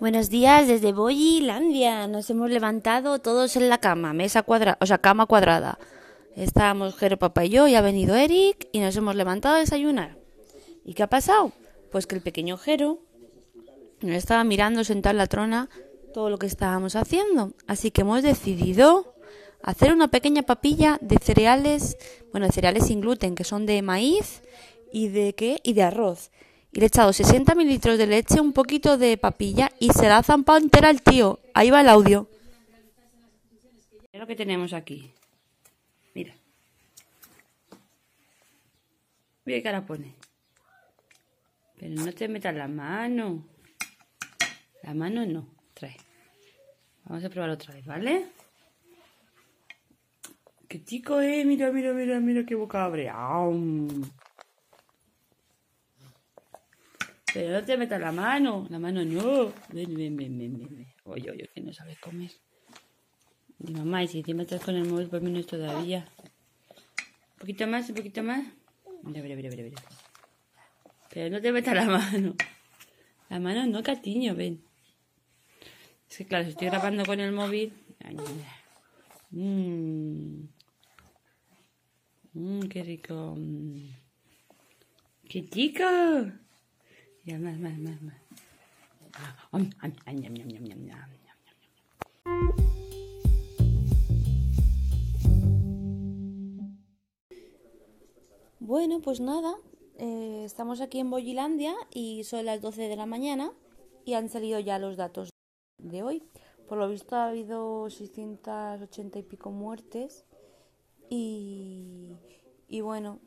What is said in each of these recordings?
Buenos días desde Boyilandia. Nos hemos levantado todos en la cama, mesa cuadrada, o sea, cama cuadrada. Estábamos Jero, papá y yo, y ha venido Eric y nos hemos levantado a desayunar. ¿Y qué ha pasado? Pues que el pequeño Jero estaba mirando sentado en la trona todo lo que estábamos haciendo. Así que hemos decidido hacer una pequeña papilla de cereales, bueno, de cereales sin gluten, que son de maíz y de qué? Y de arroz. Y le he echado 60 mililitros de leche, un poquito de papilla y se la ha zampado entera el tío. Ahí va el audio. Mira lo que tenemos aquí. Mira. Mira qué cara pone. Pero no te metas la mano. La mano no. Trae. Vamos a probar otra vez, ¿vale? Qué chico, eh. Mira, mira, mira, mira qué boca abre. ¡Aum! Pero no te metas la mano. La mano no. Ven, ven, ven, ven, ven. Oye, oye, que no sabes comer. Y mamá, y si te metes con el móvil, por mí no es todavía. Un poquito más, un poquito más. Mira, mira, mira, mira. Pero no te metas la mano. La mano no, catiño, ven. Es que claro, si estoy grabando con el móvil. Mmm. Mmm, qué rico. Mm. ¡Qué chico! Bueno, pues nada, eh, estamos aquí en Boyilandia y son las 12 de la mañana y han salido ya los datos de hoy. Por lo visto ha habido 680 y pico muertes y bueno,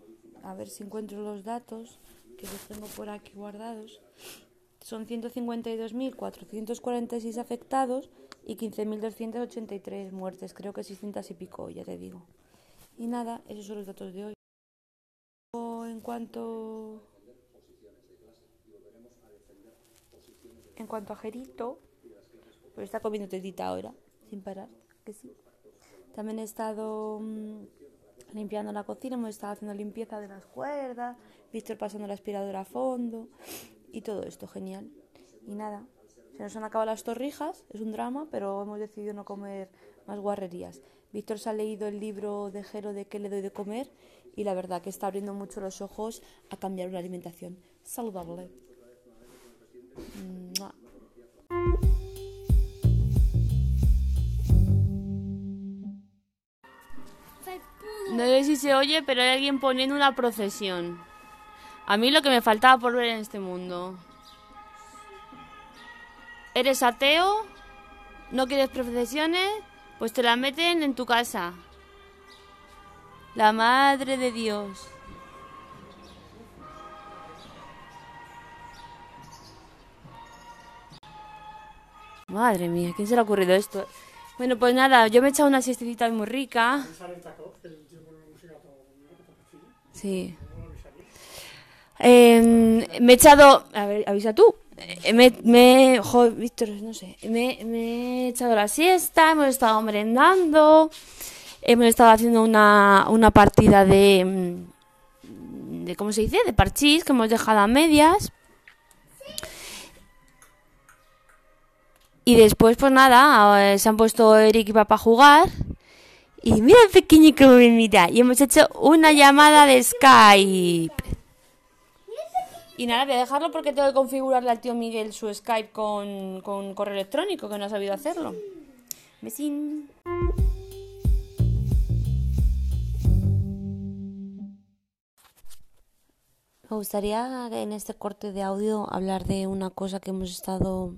a ver si encuentro los datos que los tengo por aquí guardados. Son 152.446 afectados y 15.283 muertes, creo que 600 y pico, ya te digo. Y nada, esos son los datos de hoy. En cuanto en cuanto a Jerito, pues está comiendo tetita ahora, sin parar, que sí. También he estado mm, limpiando la cocina, hemos estado haciendo limpieza de las cuerdas, Víctor pasando la aspiradora a fondo y todo esto, genial. Y nada, se nos han acabado las torrijas, es un drama, pero hemos decidido no comer más guarrerías. Víctor se ha leído el libro de Jero de qué le doy de comer y la verdad que está abriendo mucho los ojos a cambiar una alimentación saludable. Mua. No sé si se oye, pero hay alguien poniendo una procesión. A mí lo que me faltaba por ver en este mundo. ¿Eres ateo? ¿No quieres procesiones? Pues te la meten en tu casa. La Madre de Dios. Madre mía, ¿quién se le ha ocurrido esto? Bueno, pues nada, yo me he echado una siestecita muy rica. Sí. Eh, me he echado... A ver, avisa tú. Eh, Me, me, joder, Víctor, no sé. Me, me he echado la siesta, hemos estado merendando, hemos estado haciendo una, una partida de, mm, de... ¿Cómo se dice? De parchís que hemos dejado a medias. Y después, pues nada, eh, se han puesto Eric y papá a jugar. Y mira el pequeño como me mira. Y hemos hecho una llamada de Skype. Y nada, voy a dejarlo porque tengo que configurarle al tío Miguel su Skype con, con correo electrónico, que no ha sabido hacerlo. Besín. Me gustaría en este corte de audio hablar de una cosa que hemos estado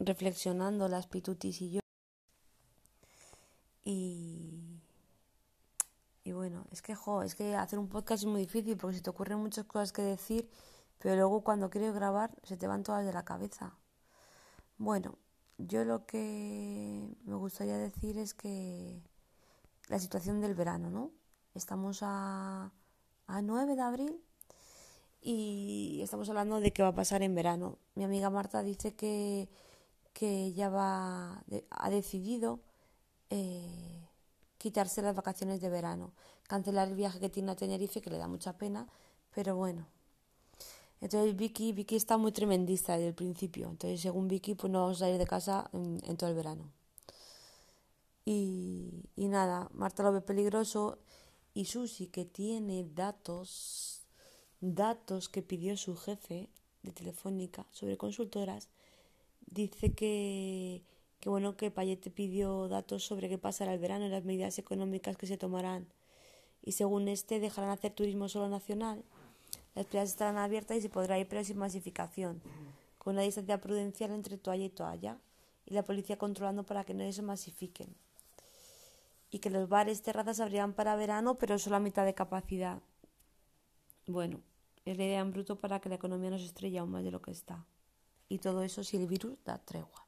reflexionando las pitutis y yo. Y, y bueno, es que, jo, es que hacer un podcast es muy difícil porque se te ocurren muchas cosas que decir, pero luego cuando quieres grabar se te van todas de la cabeza. Bueno, yo lo que me gustaría decir es que la situación del verano, ¿no? Estamos a, a 9 de abril y estamos hablando de qué va a pasar en verano. Mi amiga Marta dice que, que ya va, ha decidido eh, quitarse las vacaciones de verano, cancelar el viaje que tiene a Tenerife, que le da mucha pena, pero bueno. Entonces Vicky, Vicky está muy tremendista desde el principio. Entonces, según Vicky, pues no vamos a salir de casa en, todo el verano. Y, y, nada, Marta lo ve peligroso y Susi, que tiene datos, datos que pidió su jefe de Telefónica sobre consultoras, dice que, que bueno, que Payete pidió datos sobre qué pasará el verano y las medidas económicas que se tomarán. Y según este, dejarán hacer turismo solo nacional las playas estarán abiertas y se podrá ir pero sin masificación, con una distancia prudencial entre toalla y toalla, y la policía controlando para que no se masifiquen. Y que los bares, terrazas abrirán para verano, pero solo a mitad de capacidad. Bueno, es la idea en bruto para que la economía no se estrelle aún más de lo que está. Y todo eso si el virus da tregua.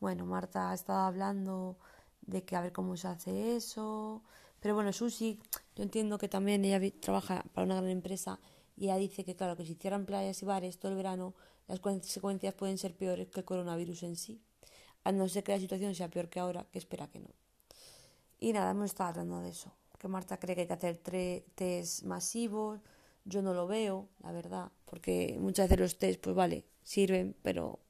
Bueno, Marta ha estado hablando de que a ver cómo se hace eso. Pero bueno, Susi, yo entiendo que también ella trabaja para una gran empresa y ella dice que, claro, que si cierran playas y bares todo el verano, las consecuencias pueden ser peores que el coronavirus en sí. A no ser que la situación sea peor que ahora, que espera que no. Y nada, hemos estado hablando de eso. Que Marta cree que hay que hacer test masivos. Yo no lo veo, la verdad, porque muchas veces los test, pues vale, sirven, pero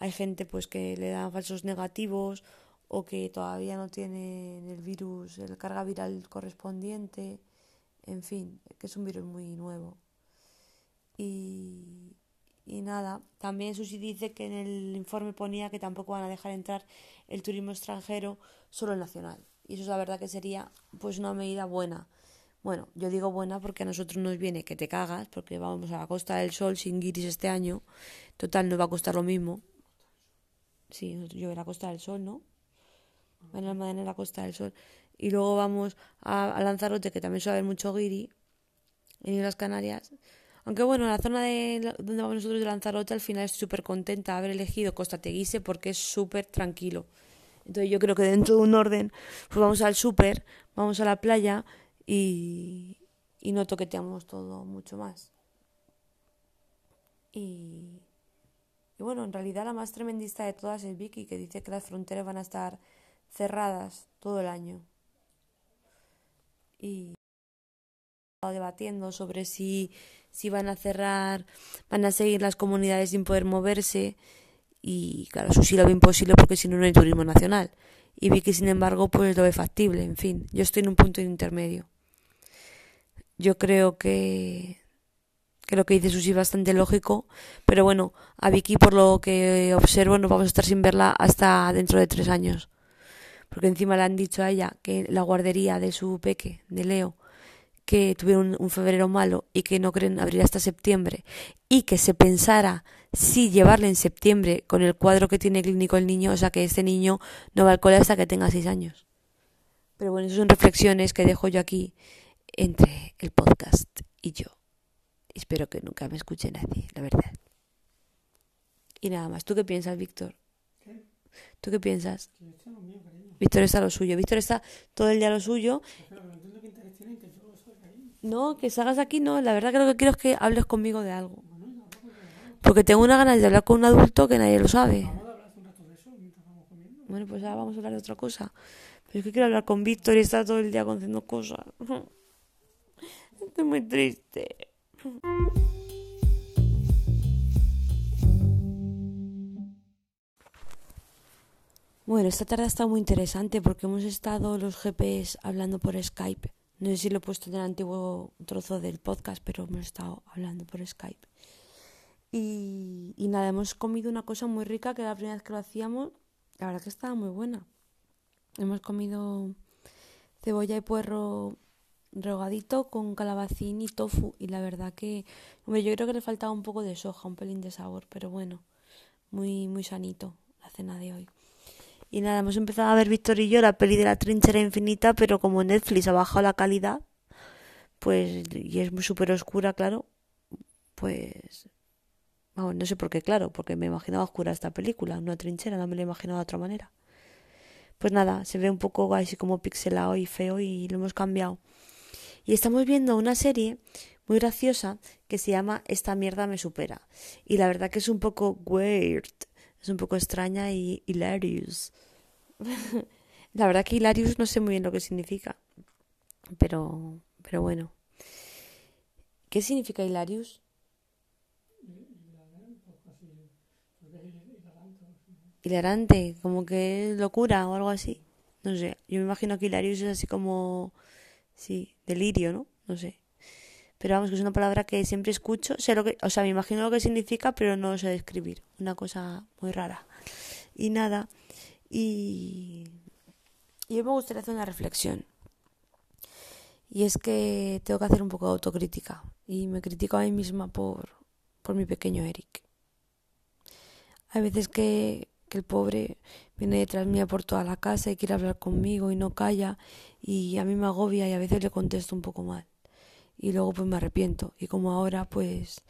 hay gente pues que le dan falsos negativos o que todavía no tiene el virus, el carga viral correspondiente. En fin, que es un virus muy nuevo. Y, y nada, también Susi dice que en el informe ponía que tampoco van a dejar entrar el turismo extranjero, solo el nacional. Y eso es la verdad que sería pues una medida buena. Bueno, yo digo buena porque a nosotros nos viene que te cagas, porque vamos a la Costa del Sol sin guiris este año. Total, nos va a costar lo mismo. Sí, yo a la Costa del Sol, ¿no? Van a en la Costa del Sol. Y luego vamos a, a Lanzarote, que también suele haber mucho guiri, en Islas Canarias. Aunque bueno, la zona de donde vamos nosotros de Lanzarote al final estoy súper contenta de haber elegido Costa Teguise porque es súper tranquilo. Entonces yo creo que dentro de un orden, pues vamos al súper, vamos a la playa y, y no toqueteamos todo mucho más. Y, y bueno, en realidad la más tremendista de todas es Vicky, que dice que las fronteras van a estar cerradas todo el año. Y debatiendo sobre si, si van a cerrar, van a seguir las comunidades sin poder moverse. Y claro, eso sí lo ve imposible porque si no, no hay turismo nacional. Y vi que sin embargo, pues lo ve factible. En fin, yo estoy en un punto intermedio. Yo creo que, que lo que dice Susi es bastante lógico, pero bueno, a Vicky por lo que observo no vamos a estar sin verla hasta dentro de tres años. Porque encima le han dicho a ella que la guardería de su peque, de Leo, que tuvieron un, febrero malo y que no creen abrir hasta septiembre y que se pensara si llevarle en septiembre con el cuadro que tiene clínico el niño, o sea que este niño no va al cole hasta que tenga seis años. Pero bueno, esas son reflexiones que dejo yo aquí entre el podcast y yo. Espero que nunca me escuche nadie, la verdad. Y nada más, ¿tú qué piensas, Víctor? ¿Qué? ¿Tú qué piensas? Víctor está a lo suyo. Víctor está todo el día a lo suyo. No, que salgas aquí no. La verdad que lo que quiero es que hables conmigo de algo. Porque tengo una ganas de hablar con un adulto que nadie lo sabe. Bueno, pues ahora vamos a hablar de otra cosa. Pero es que quiero hablar con Víctor y está todo el día haciendo cosas. Estoy muy triste. Bueno, esta tarde ha estado muy interesante porque hemos estado los GPS hablando por Skype. No sé si lo he puesto en el antiguo trozo del podcast, pero hemos estado hablando por Skype. Y, y nada, hemos comido una cosa muy rica que la primera vez que lo hacíamos, la verdad que estaba muy buena. Hemos comido cebolla y puerro rehogadito con calabacín y tofu y la verdad que yo creo que le faltaba un poco de soja, un pelín de sabor, pero bueno, muy muy sanito la cena de hoy. Y nada, hemos empezado a ver Víctor y yo la peli de la trinchera infinita, pero como Netflix ha bajado la calidad, pues, y es muy súper oscura, claro, pues, no sé por qué, claro, porque me imaginaba oscura esta película, una trinchera, no me la he imaginado de otra manera. Pues nada, se ve un poco así como pixelado y feo y lo hemos cambiado. Y estamos viendo una serie muy graciosa que se llama Esta mierda me supera. Y la verdad que es un poco weird, es un poco extraña y hilarious. la verdad que hilarious no sé muy bien lo que significa, pero, pero bueno. ¿Qué significa hilarious? Hilarante, como que es locura o algo así. No sé, yo me imagino que hilarious es así como sí, delirio, ¿no? No sé. Pero vamos, que es una palabra que siempre escucho, sé lo que, o sea, me imagino lo que significa, pero no lo sé describir. Una cosa muy rara. Y nada, y, y yo me gustaría hacer una reflexión. Y es que tengo que hacer un poco de autocrítica. Y me critico a mí misma por, por mi pequeño Eric. Hay veces que, que el pobre viene detrás mía por toda la casa y quiere hablar conmigo y no calla y a mí me agobia y a veces le contesto un poco mal y luego pues me arrepiento. Y como ahora pues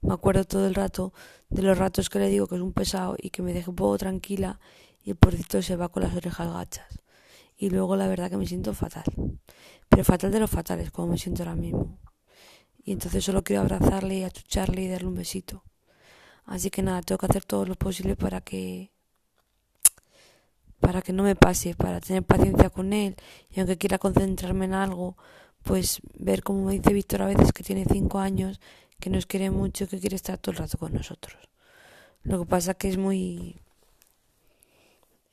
me acuerdo todo el rato de los ratos que le digo que es un pesado y que me deje un poco tranquila y el porcito se va con las orejas gachas. Y luego la verdad que me siento fatal. Pero fatal de los fatales, como me siento ahora mismo. Y entonces solo quiero abrazarle y achucharle y darle un besito. Así que nada, tengo que hacer todo lo posible para que para que no me pase, para tener paciencia con él y aunque quiera concentrarme en algo, pues ver como me dice Víctor a veces que tiene cinco años, que nos quiere mucho, que quiere estar todo el rato con nosotros. Lo que pasa que es muy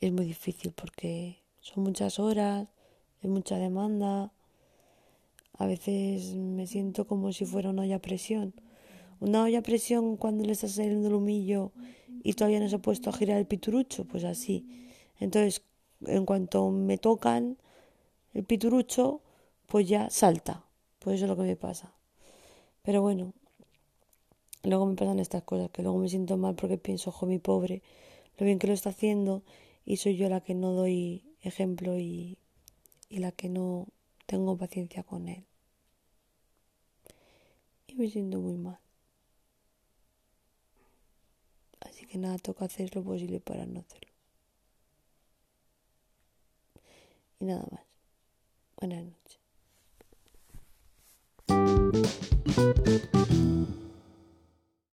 es muy difícil porque son muchas horas, es mucha demanda. A veces me siento como si fuera una olla a presión. Una olla a presión cuando le está saliendo el humillo y todavía no se ha puesto a girar el piturucho, pues así. Entonces, en cuanto me tocan el piturucho, pues ya salta. Pues eso es lo que me pasa. Pero bueno, luego me pasan estas cosas, que luego me siento mal porque pienso, ojo, mi pobre, lo bien que lo está haciendo y soy yo la que no doy ejemplo y, y la que no tengo paciencia con él. Y me siento muy mal. Así que nada, toca hacer lo posible para no hacerlo. Y nada más. Buenas noches.